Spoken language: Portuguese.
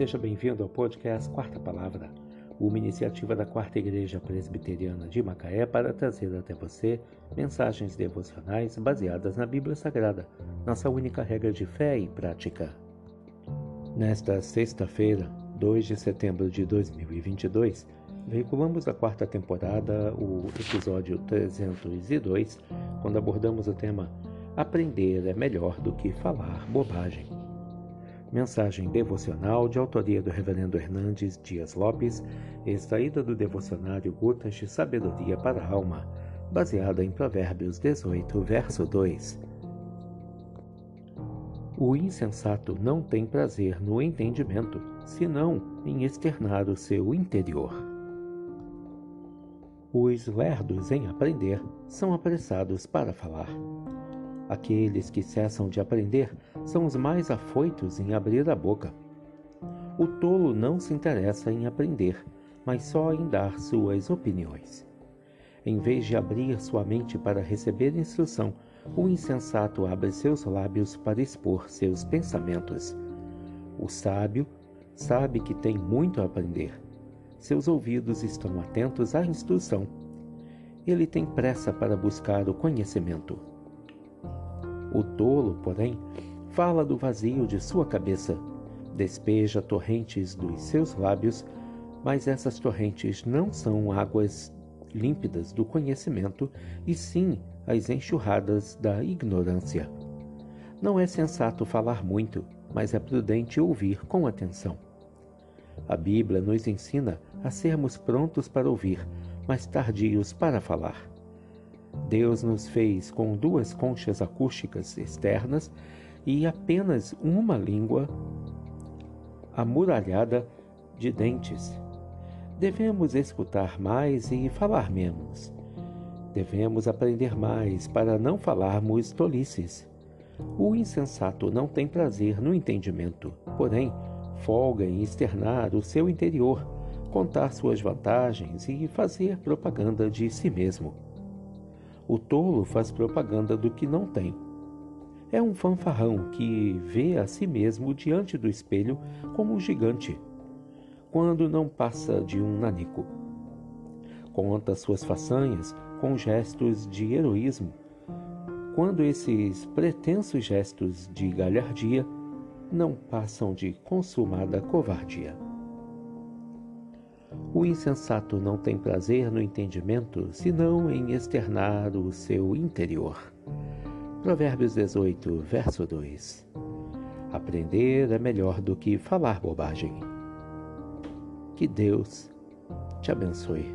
Seja bem-vindo ao podcast Quarta Palavra, uma iniciativa da Quarta Igreja Presbiteriana de Macaé para trazer até você mensagens devocionais baseadas na Bíblia Sagrada, nossa única regra de fé e prática. Nesta sexta-feira, 2 de setembro de 2022, veiculamos a quarta temporada, o episódio 302, quando abordamos o tema Aprender é melhor do que falar bobagem. Mensagem devocional de autoria do Reverendo Hernandes Dias Lopes, extraída do devocionário Gotas de Sabedoria para a Alma, baseada em Provérbios 18, verso 2. O insensato não tem prazer no entendimento, senão em externar o seu interior. Os lerdos em aprender são apressados para falar. Aqueles que cessam de aprender são os mais afoitos em abrir a boca. O tolo não se interessa em aprender, mas só em dar suas opiniões. Em vez de abrir sua mente para receber instrução, o insensato abre seus lábios para expor seus pensamentos. O sábio sabe que tem muito a aprender. Seus ouvidos estão atentos à instrução. Ele tem pressa para buscar o conhecimento. O tolo, porém, fala do vazio de sua cabeça, despeja torrentes dos seus lábios, mas essas torrentes não são águas límpidas do conhecimento, e sim as enxurradas da ignorância. Não é sensato falar muito, mas é prudente ouvir com atenção. A Bíblia nos ensina a sermos prontos para ouvir, mas tardios para falar. Deus nos fez com duas conchas acústicas externas e apenas uma língua amuralhada de dentes. Devemos escutar mais e falar menos. Devemos aprender mais para não falarmos tolices. O insensato não tem prazer no entendimento, porém, folga em externar o seu interior, contar suas vantagens e fazer propaganda de si mesmo. O tolo faz propaganda do que não tem. É um fanfarrão que vê a si mesmo diante do espelho como um gigante, quando não passa de um nanico. Conta suas façanhas com gestos de heroísmo, quando esses pretensos gestos de galhardia não passam de consumada covardia. O insensato não tem prazer no entendimento, senão em externar o seu interior. Provérbios 18, verso 2. Aprender é melhor do que falar bobagem. Que Deus te abençoe.